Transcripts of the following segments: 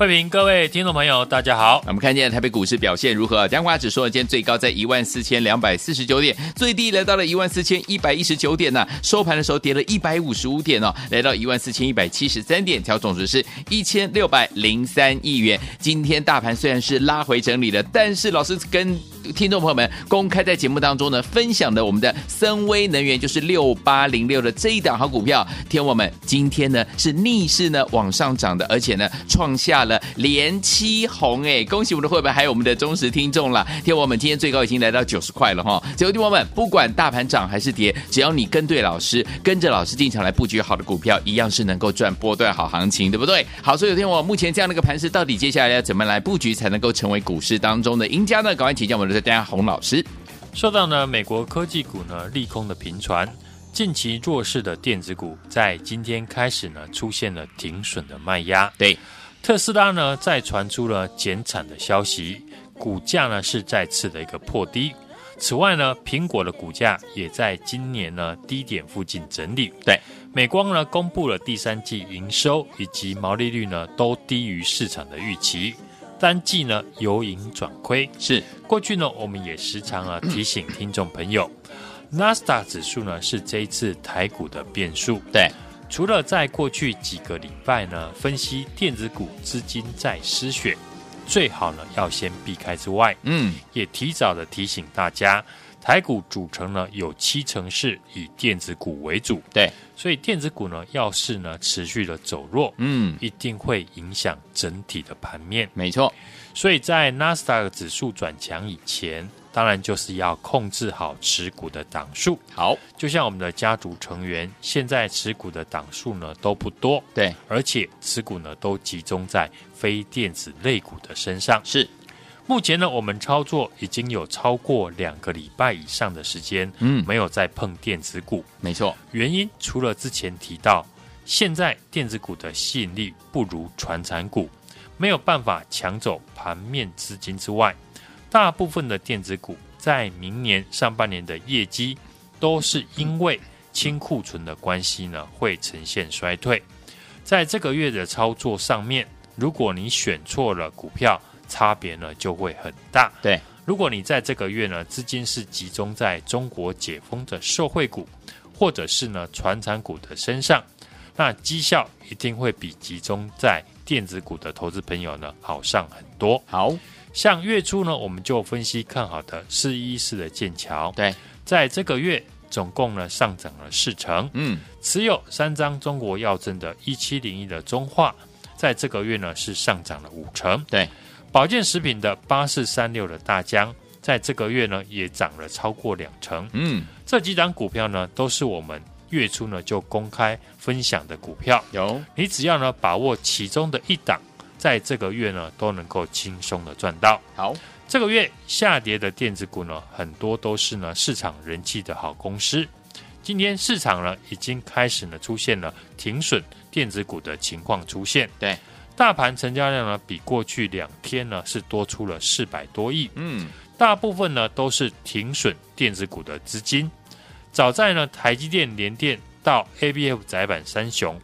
慧平，各位听众朋友，大家好。我们看见台北股市表现如何？加权指数今天最高在一万四千两百四十九点，最低来到了一万四千一百一十九点呢、收盘的时候跌了一百五十五点哦，来到一万四千一百七十三点，调总值是一千六百零三亿元。今天大盘虽然是拉回整理了，但是老师跟听众朋友们公开在节目当中呢，分享的我们的森威能源就是六八零六的这一档好股票，听我们今天呢是逆势呢往上涨的，而且呢创下了。连七红哎，恭喜我们的会员，还有我们的忠实听众了。听我们今天最高已经来到九十块了哈。所以听我们，不管大盘涨还是跌，只要你跟对老师，跟着老师进场来布局好的股票，一样是能够赚波段好行情，对不对？好，所以天我目前这样的一个盘势，到底接下来要怎么来布局才能够成为股市当中的赢家呢？赶快请教我们的大家洪老师。说到呢，美国科技股呢利空的频传，近期弱势的电子股在今天开始呢出现了停损的卖压，对。特斯拉呢，再传出了减产的消息，股价呢是再次的一个破低。此外呢，苹果的股价也在今年呢低点附近整理。对，美光呢公布了第三季营收以及毛利率呢都低于市场的预期，单季呢由盈转亏。是，过去呢我们也时常啊 提醒听众朋友，纳斯达克指数呢是这一次台股的变数。对。除了在过去几个礼拜呢，分析电子股资金在失血，最好呢要先避开之外，嗯，也提早的提醒大家，台股组成呢有七成是以电子股为主，对，所以电子股呢要是呢持续的走弱，嗯，一定会影响整体的盘面，没错，所以在纳斯达克指数转强以前。当然就是要控制好持股的档数。好，就像我们的家族成员，现在持股的档数呢都不多，对，而且持股呢都集中在非电子类股的身上。是，目前呢我们操作已经有超过两个礼拜以上的时间，嗯，没有再碰电子股。没错，原因除了之前提到，现在电子股的吸引力不如传产股，没有办法抢走盘面资金之外。大部分的电子股在明年上半年的业绩都是因为清库存的关系呢，会呈现衰退。在这个月的操作上面，如果你选错了股票，差别呢就会很大。对，如果你在这个月呢资金是集中在中国解封的社会股，或者是呢传产股的身上，那绩效一定会比集中在电子股的投资朋友呢好上很多。好。像月初呢，我们就分析看好的四一四的剑桥，对，在这个月总共呢上涨了四成，嗯，持有三张中国药证的一七零一的中化，在这个月呢是上涨了五成，对，保健食品的八四三六的大江，在这个月呢也涨了超过两成，嗯，这几档股票呢都是我们月初呢就公开分享的股票，有，你只要呢把握其中的一档。在这个月呢，都能够轻松的赚到。好，这个月下跌的电子股呢，很多都是呢市场人气的好公司。今天市场呢已经开始呢出现了停损电子股的情况出现。对，大盘成交量呢比过去两天呢是多出了四百多亿。嗯，大部分呢都是停损电子股的资金。早在呢台积电、联电到 ABF 载板三雄，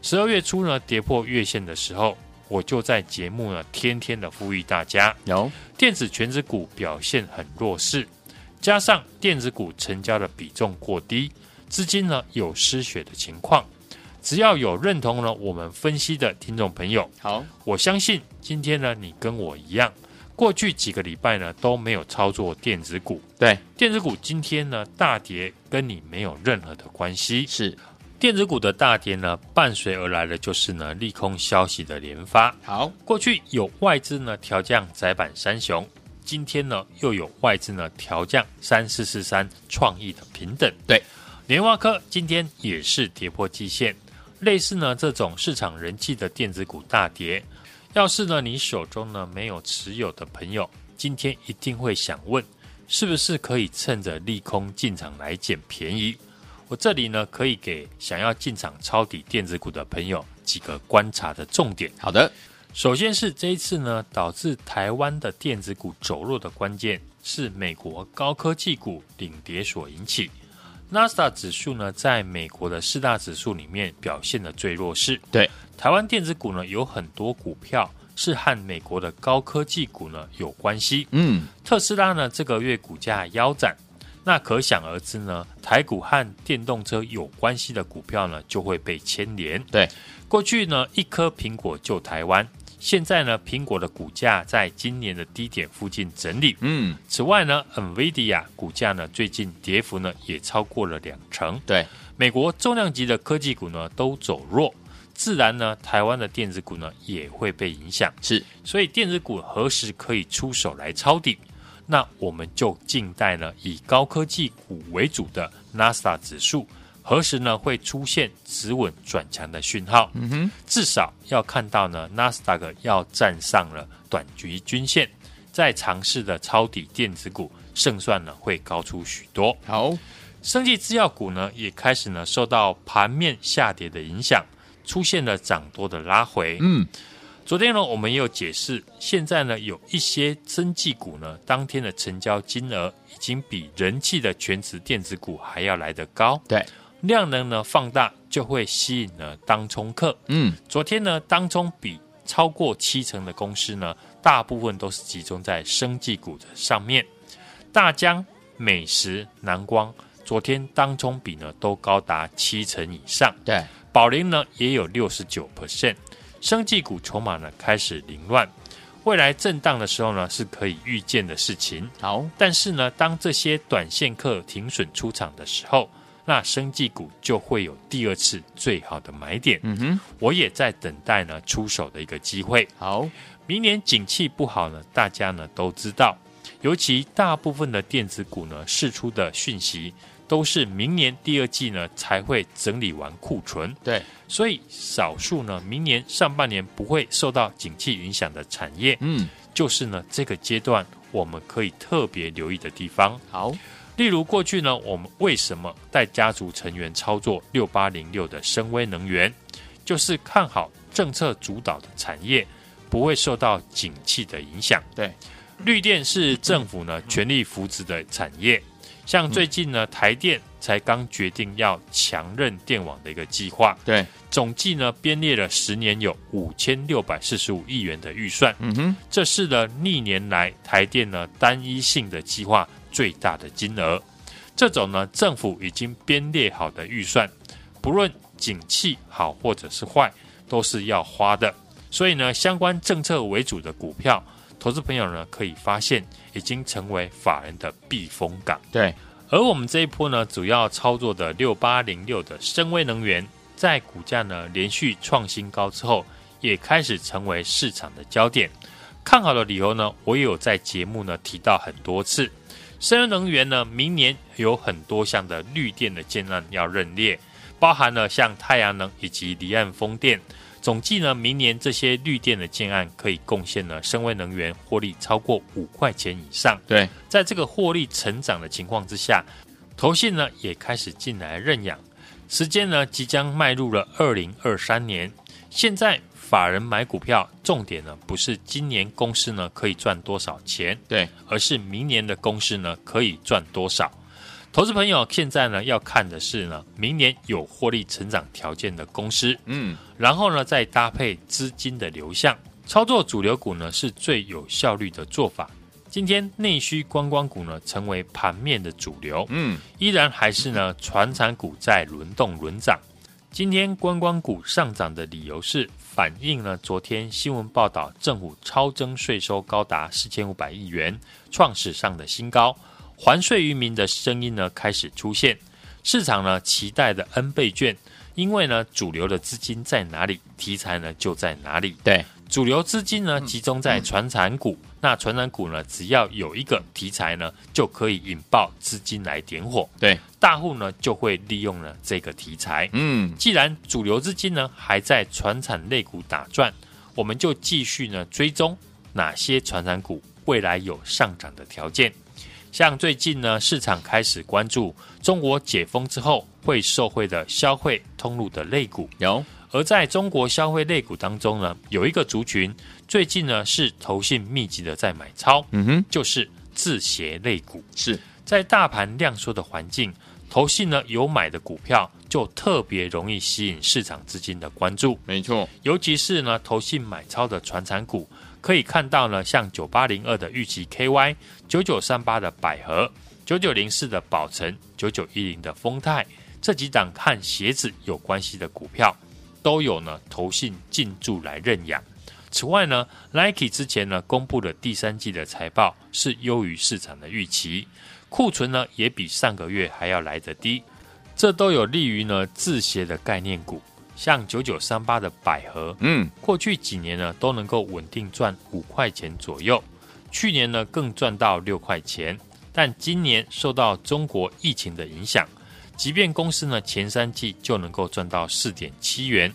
十二月初呢跌破月线的时候。我就在节目呢，天天的呼吁大家，有电子权值股表现很弱势，加上电子股成交的比重过低，资金呢有失血的情况。只要有认同了，我们分析的听众朋友，好，我相信今天呢，你跟我一样，过去几个礼拜呢都没有操作电子股，对，电子股今天呢大跌，跟你没有任何的关系，是。电子股的大跌呢，伴随而来的就是呢利空消息的连发。好，过去有外资呢调降窄板三雄，今天呢又有外资呢调降三四四三创意的平等。对，联发科今天也是跌破季线。类似呢这种市场人气的电子股大跌，要是呢你手中呢没有持有的朋友，今天一定会想问，是不是可以趁着利空进场来捡便宜？我这里呢可以给想要进场抄底电子股的朋友几个观察的重点。好的，首先是这一次呢导致台湾的电子股走弱的关键是美国高科技股领跌所引起。纳斯达指数呢，在美国的四大指数里面表现的最弱势。对，台湾电子股呢，有很多股票是和美国的高科技股呢有关系。嗯，特斯拉呢，这个月股价腰斩，那可想而知呢，台股和电动车有关系的股票呢，就会被牵连。对，过去呢，一颗苹果救台湾。现在呢，苹果的股价在今年的低点附近整理。嗯，此外呢，NVIDIA 股价呢最近跌幅呢也超过了两成。对，美国重量级的科技股呢都走弱，自然呢，台湾的电子股呢也会被影响。是，所以电子股何时可以出手来抄底？那我们就静待呢以高科技股为主的纳斯达指数。何时呢会出现止稳转强的讯号？嗯哼，至少要看到呢，纳斯达克要站上了短局均线，再尝试的抄底电子股，胜算呢会高出许多。好，生技制药股呢也开始呢受到盘面下跌的影响，出现了涨多的拉回。嗯，昨天呢我们也有解释，现在呢有一些生技股呢当天的成交金额已经比人气的全职电子股还要来得高。对。量能呢放大就会吸引呢当冲客。嗯，昨天呢当冲比超过七成的公司呢，大部分都是集中在生技股的上面。大疆、美食、南光昨天当冲比呢都高达七成以上。对，宝林呢也有六十九 percent。生技股筹码呢开始凌乱，未来震荡的时候呢是可以预见的事情。好，但是呢当这些短线客停损出场的时候。那生技股就会有第二次最好的买点。嗯哼，我也在等待呢出手的一个机会。好，明年景气不好呢，大家呢都知道，尤其大部分的电子股呢释出的讯息都是明年第二季呢才会整理完库存。对，所以少数呢明年上半年不会受到景气影响的产业，嗯，就是呢这个阶段我们可以特别留意的地方。好。例如过去呢，我们为什么带家族成员操作六八零六的深威能源，就是看好政策主导的产业不会受到景气的影响。对，绿电是政府呢全力扶持的产业，像最近呢台电才刚决定要强韧电网的一个计划，对，总计呢编列了十年有五千六百四十五亿元的预算。嗯哼，这是呢历年来台电呢单一性的计划。最大的金额，这种呢，政府已经编列好的预算，不论景气好或者是坏，都是要花的。所以呢，相关政策为主的股票，投资朋友呢可以发现，已经成为法人的避风港。对，而我们这一波呢，主要操作的六八零六的深威能源，在股价呢连续创新高之后，也开始成为市场的焦点。看好的理由呢，我也有在节目呢提到很多次。深威能源呢，明年有很多项的绿电的建案要认列，包含了像太阳能以及离岸风电。总计呢，明年这些绿电的建案可以贡献呢，深威能源获利超过五块钱以上。对，在这个获利成长的情况之下，投信呢也开始进来认养，时间呢即将迈入了二零二三年。现在。法人买股票，重点呢不是今年公司呢可以赚多少钱，对，而是明年的公司呢可以赚多少。投资朋友现在呢要看的是呢，明年有获利成长条件的公司，嗯，然后呢再搭配资金的流向，操作主流股呢是最有效率的做法。今天内需观光股呢成为盘面的主流，嗯，依然还是呢传产股在轮动轮涨。今天观光股上涨的理由是反映了昨天新闻报道，政府超征税收高达四千五百亿元，创史上的新高，还税于民的声音呢开始出现，市场呢期待的 N 倍券，因为呢主流的资金在哪里，题材呢就在哪里。对，主流资金呢集中在传产股，嗯、那传产股呢，只要有一个题材呢，就可以引爆资金来点火。对，大户呢就会利用了这个题材。嗯，既然主流资金呢还在传产类股打转，我们就继续呢追踪哪些传产股未来有上涨的条件。像最近呢，市场开始关注中国解封之后会受惠的消费通路的类股。有。而在中国消费类股当中呢，有一个族群最近呢是投信密集的在买超，嗯哼，就是制鞋类股。是在大盘量缩的环境，投信呢有买的股票就特别容易吸引市场资金的关注。没错，尤其是呢投信买超的传产股，可以看到呢像九八零二的玉期 KY、九九三八的百合、九九零四的宝成、九九一零的丰泰这几档和鞋子有关系的股票。都有呢，投信进驻来认养。此外呢，Nike 之前呢公布的第三季的财报是优于市场的预期，库存呢也比上个月还要来得低，这都有利于呢制鞋的概念股，像九九三八的百合，嗯，过去几年呢都能够稳定赚五块钱左右，去年呢更赚到六块钱，但今年受到中国疫情的影响。即便公司呢前三季就能够赚到四点七元，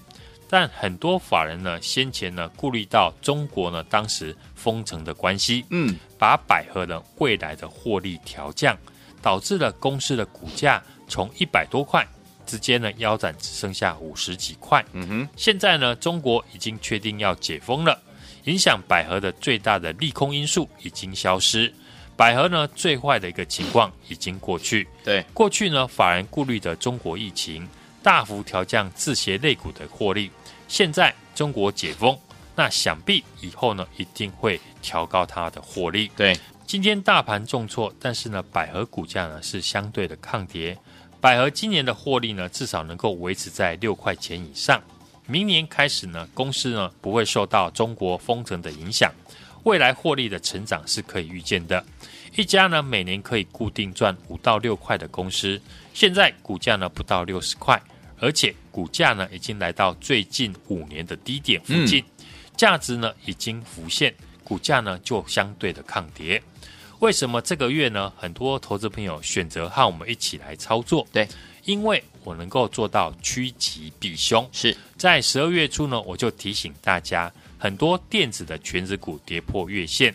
但很多法人呢先前呢顾虑到中国呢当时封城的关系，嗯，把百合呢未来的获利调降，导致了公司的股价从一百多块直接呢腰斩只剩下五十几块。嗯哼，现在呢中国已经确定要解封了，影响百合的最大的利空因素已经消失。百合呢，最坏的一个情况已经过去。对，过去呢，法人顾虑的中国疫情大幅调降制鞋类股的获利。现在中国解封，那想必以后呢，一定会调高它的获利。对，今天大盘重挫，但是呢，百合股价呢是相对的抗跌。百合今年的获利呢，至少能够维持在六块钱以上。明年开始呢，公司呢不会受到中国封城的影响。未来获利的成长是可以预见的。一家呢每年可以固定赚五到六块的公司，现在股价呢不到六十块，而且股价呢已经来到最近五年的低点附近，价值呢已经浮现，股价呢就相对的抗跌。为什么这个月呢很多投资朋友选择和我们一起来操作？对，因为我能够做到趋吉避凶。是在十二月初呢，我就提醒大家。很多电子的全值股跌破月线，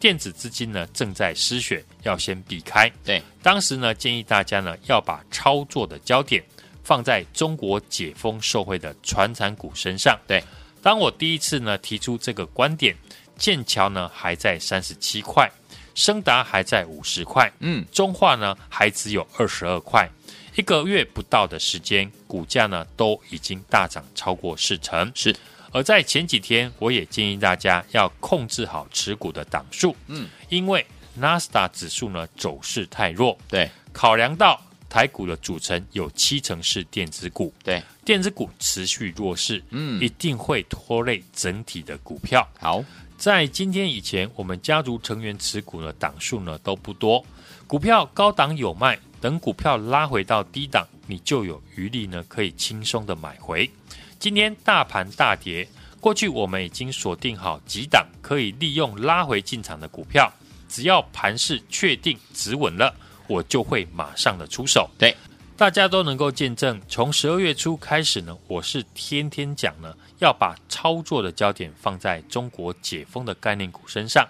电子资金呢正在失血，要先避开。对，当时呢建议大家呢要把操作的焦点放在中国解封受惠的传产股身上。对，当我第一次呢提出这个观点，剑桥呢还在三十七块，升达还在五十块，嗯，中化呢还只有二十二块，一个月不到的时间，股价呢都已经大涨超过四成。是。而在前几天，我也建议大家要控制好持股的档数，嗯，因为纳斯达指数呢走势太弱，对，考量到台股的组成有七成是电子股，对，电子股持续弱势，嗯，一定会拖累整体的股票。好，在今天以前，我们家族成员持股的档数呢都不多，股票高档有卖，等股票拉回到低档，你就有余力呢可以轻松的买回。今天大盘大跌，过去我们已经锁定好几档可以利用拉回进场的股票，只要盘势确定止稳了，我就会马上的出手。对，大家都能够见证，从十二月初开始呢，我是天天讲呢，要把操作的焦点放在中国解封的概念股身上，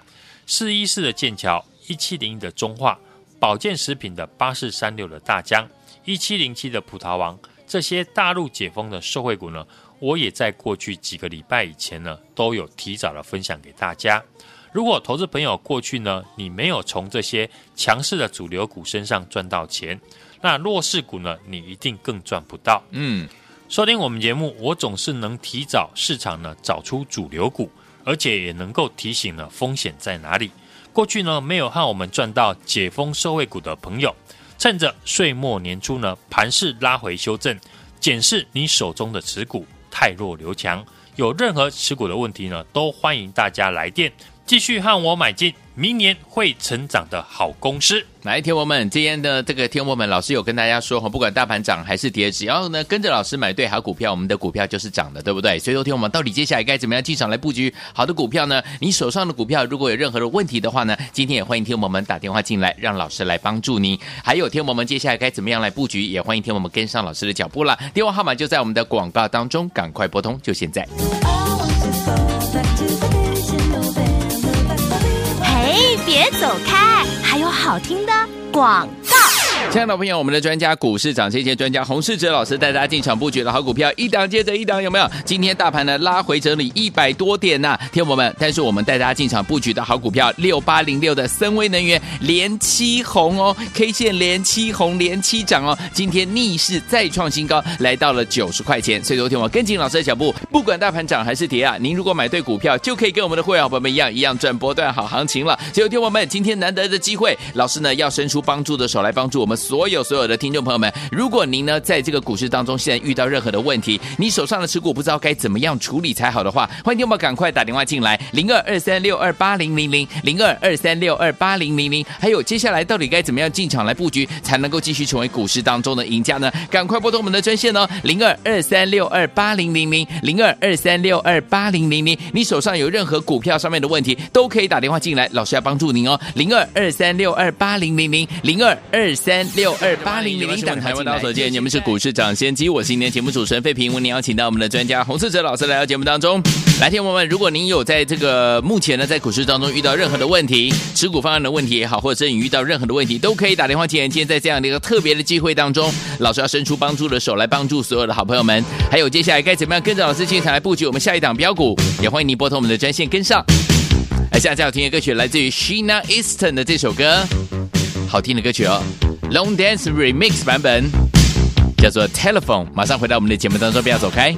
四一四的剑桥，一七零一的中化，保健食品的八四三六的大疆，一七零七的葡萄王。这些大陆解封的受惠股呢，我也在过去几个礼拜以前呢，都有提早的分享给大家。如果投资朋友过去呢，你没有从这些强势的主流股身上赚到钱，那弱势股呢，你一定更赚不到。嗯，收听我们节目，我总是能提早市场呢找出主流股，而且也能够提醒呢风险在哪里。过去呢，没有和我们赚到解封受惠股的朋友。趁着岁末年初呢，盘势拉回修正，检视你手中的持股，太弱留强。有任何持股的问题呢，都欢迎大家来电，继续和我买进明年会成长的好公司。来，天王们，今天的这个天王们，老师有跟大家说哈，不管大盘涨还是跌，只要呢跟着老师买对好股票，我们的股票就是涨的，对不对？所以说，天王们到底接下来该怎么样进场来布局好的股票呢？你手上的股票如果有任何的问题的话呢，今天也欢迎天王们打电话进来，让老师来帮助你。还有天王们，接下来该怎么样来布局？也欢迎天王们跟上老师的脚步啦。电话号码就在我们的广告当中，赶快拨通，就现在。走开，还有好听的广告。亲爱的朋友，我们的专家股市涨跌线专家洪世哲老师带大家进场布局的好股票，一档接着一档，有没有？今天大盘呢拉回整理一百多点呐、啊，听友们，但是我们带大家进场布局的好股票六八零六的森威能源连七红哦，K 线连七红连七涨哦，今天逆势再创新高，来到了九十块钱。所以昨天我跟紧老师的脚步，不管大盘涨还是跌啊，您如果买对股票，就可以跟我们的会员朋友们一样，一样赚波段好行情了。所以听友们，今天难得的机会，老师呢要伸出帮助的手来帮助我们。所有所有的听众朋友们，如果您呢在这个股市当中现在遇到任何的问题，你手上的持股不知道该怎么样处理才好的话，欢迎听我们赶快打电话进来，零二二三六二八零零零零二二三六二八零零零。还有接下来到底该怎么样进场来布局，才能够继续成为股市当中的赢家呢？赶快拨通我们的专线哦，零二二三六二八零零零零二二三六二八零零零。你手上有任何股票上面的问题，都可以打电话进来，老师要帮助您哦，零二二三六二八零零零零二二三。六二八零零零，台湾大所见，你们是股市抢先机，我是今天节目主持人费平，为您邀请到我们的专家洪世哲老师来到节目当中。来，听友们，如果您有在这个目前呢，在股市当中遇到任何的问题，持股方案的问题也好，或者是你遇到任何的问题，都可以打电话进来。今天在这样的一个特别的机会当中，老师要伸出帮助的手来帮助所有的好朋友们。还有接下来该怎么样跟着老师进场来布局我们下一档标股，也欢迎您拨通我们的专线跟上。来，现在要听的歌曲来自于 Sheena Easton 的这首歌，好听的歌曲哦。Long Dance Remix 版本叫做 Telephone，马上回到我们的节目当中，不要走开。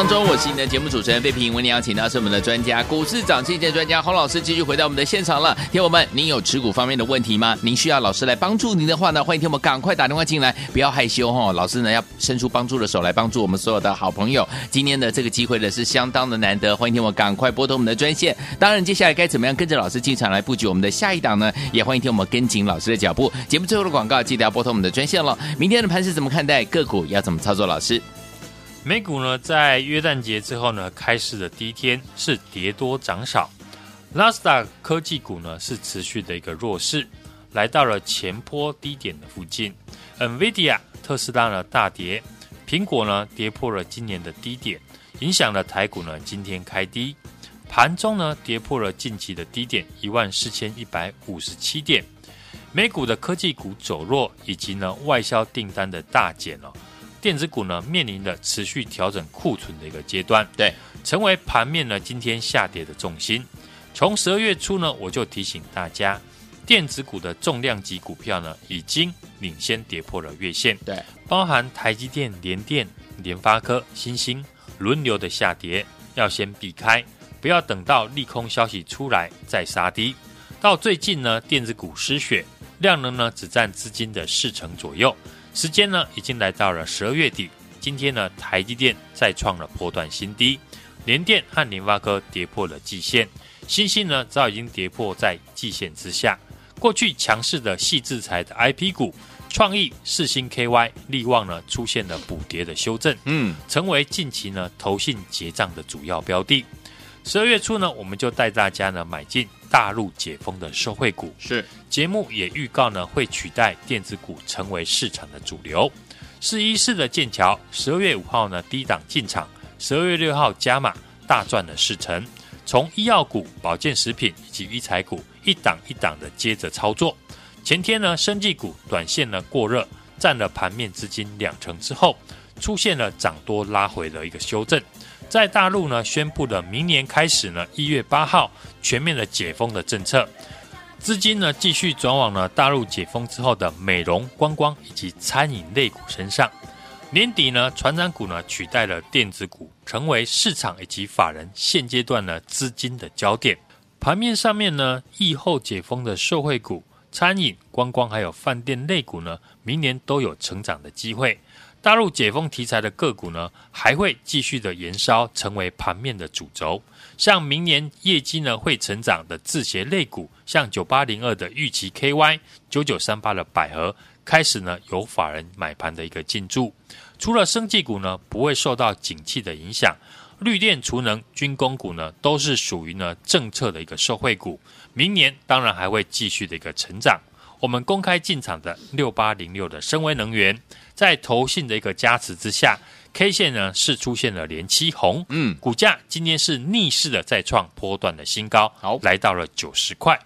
当中，我是你的节目主持人费平，为您邀请到是我们的专家，股市涨跌的专家洪老师，继续回到我们的现场了。听友们，您有持股方面的问题吗？您需要老师来帮助您的话呢，欢迎听我们赶快打电话进来，不要害羞、哦。老师呢要伸出帮助的手来帮助我们所有的好朋友。今天的这个机会呢是相当的难得，欢迎听我们赶快拨通我们的专线。当然，接下来该怎么样跟着老师进场来布局我们的下一档呢？也欢迎听我们跟紧老师的脚步。节目最后的广告，记得要拨通我们的专线了。明天的盘是怎么看待？个股要怎么操作？老师？美股呢，在约旦节之后呢，开市的第一天是跌多涨少，纳斯达克科技股呢是持续的一个弱势，来到了前波低点的附近。NVIDIA 特斯拉呢大跌，苹果呢跌破了今年的低点，影响了台股呢今天开低，盘中呢跌破了近期的低点一万四千一百五十七点。美股的科技股走弱，以及呢外销订单的大减哦。电子股呢面临着持续调整库存的一个阶段，对，成为盘面呢今天下跌的重心。从十二月初呢，我就提醒大家，电子股的重量级股票呢已经领先跌破了月线，对，包含台积电、联电、联发科、新兴轮流的下跌，要先避开，不要等到利空消息出来再杀低。到最近呢，电子股失血，量能呢只占资金的四成左右。时间呢，已经来到了十二月底。今天呢，台积电再创了波段新低，联电和联发科跌破了季线，新兴呢早已经跌破在季线之下。过去强势的矽智财的 IP 股，创意、世星 KY、力旺呢出现了补跌的修正，嗯，成为近期呢投信结账的主要标的。十二月初呢，我们就带大家呢买进大陆解封的受惠股。是节目也预告呢，会取代电子股成为市场的主流。四一四的剑桥，十二月五号呢低档进场，十二月六号加码，大赚了四成。从医药股、保健食品以及医材股一档一档的接着操作。前天呢，生技股短线呢过热，占了盘面资金两成之后，出现了涨多拉回的一个修正。在大陆呢，宣布了明年开始呢，一月八号全面的解封的政策，资金呢继续转往了大陆解封之后的美容、观光以及餐饮类股身上。年底呢，传产股呢取代了电子股，成为市场以及法人现阶段呢资金的焦点。盘面上面呢，疫后解封的受惠股、餐饮、观光还有饭店类股呢，明年都有成长的机会。大陆解封题材的个股呢，还会继续的延烧，成为盘面的主轴。像明年业绩呢会成长的制鞋类股，像九八零二的玉琪 KY、九九三八的百合，开始呢有法人买盘的一个进驻。除了生技股呢不会受到景气的影响，绿电、储能、军工股呢都是属于呢政策的一个受惠股。明年当然还会继续的一个成长。我们公开进场的六八零六的升威能源，在投信的一个加持之下，K 线呢是出现了连七红，嗯，股价今天是逆势的再创波段的新高，好，来到了九十块。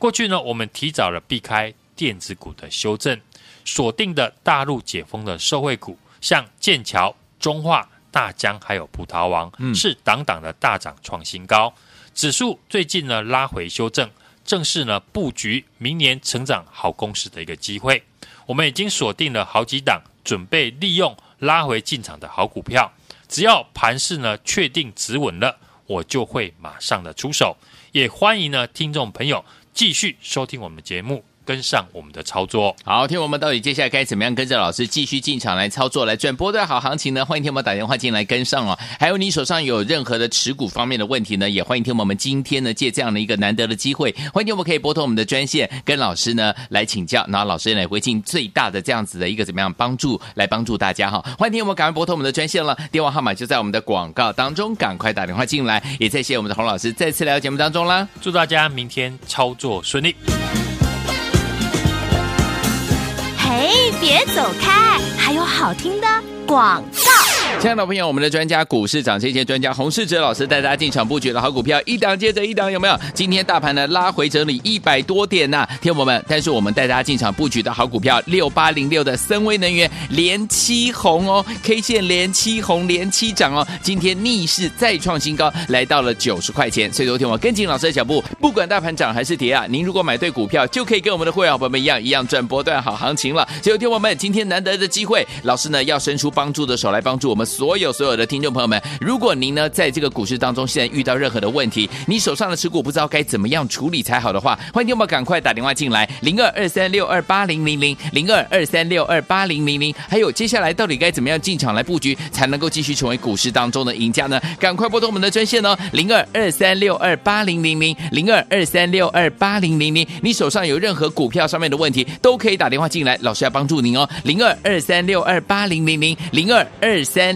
过去呢，我们提早了避开电子股的修正，锁定的大陆解封的受惠股，像剑桥、中化、大江还有葡萄王，嗯，是档档的大涨创新高。指数最近呢拉回修正。正是呢，布局明年成长好公司的一个机会。我们已经锁定了好几档，准备利用拉回进场的好股票。只要盘势呢确定止稳了，我就会马上的出手。也欢迎呢听众朋友继续收听我们的节目。跟上我们的操作，好，听我们到底接下来该怎么样跟着老师继续进场来操作，来赚波段好行情呢？欢迎听我们打电话进来跟上哦。还有你手上有任何的持股方面的问题呢，也欢迎听我们今天呢借这样的一个难得的机会，欢迎听我们可以拨通我们的专线跟老师呢来请教，然后老师呢会尽最大的这样子的一个怎么样帮助来帮助大家哈。欢迎听我们赶快拨通我们的专线了，电话号码就在我们的广告当中，赶快打电话进来。也再谢谢我们的洪老师再次来到节目当中啦，祝大家明天操作顺利。嘿，别走开，还有好听的广告。亲爱的朋友，我们的专家股市涨这些专家洪世哲老师带大家进场布局的好股票，一档接着一档，有没有？今天大盘呢拉回整理一百多点呐、啊，听我们，但是我们带大家进场布局的好股票六八零六的森威能源连七红哦，K 线连七红连七涨哦，今天逆势再创新高，来到了九十块钱。所以昨天我跟紧老师的脚步，不管大盘涨还是跌啊，您如果买对股票，就可以跟我们的会员朋友们一样，一样赚波段好行情了。所以昨天我们今天难得的机会，老师呢要伸出帮助的手来帮助我们。所有所有的听众朋友们，如果您呢在这个股市当中现在遇到任何的问题，你手上的持股不知道该怎么样处理才好的话，欢迎我们赶快打电话进来，零二二三六二八零零零零二二三六二八零零零。还有接下来到底该怎么样进场来布局，才能够继续成为股市当中的赢家呢？赶快拨通我们的专线哦，零二二三六二八零零零零二二三六二八零零零。你手上有任何股票上面的问题，都可以打电话进来，老师要帮助您哦，零二二三六二八零零零零二二三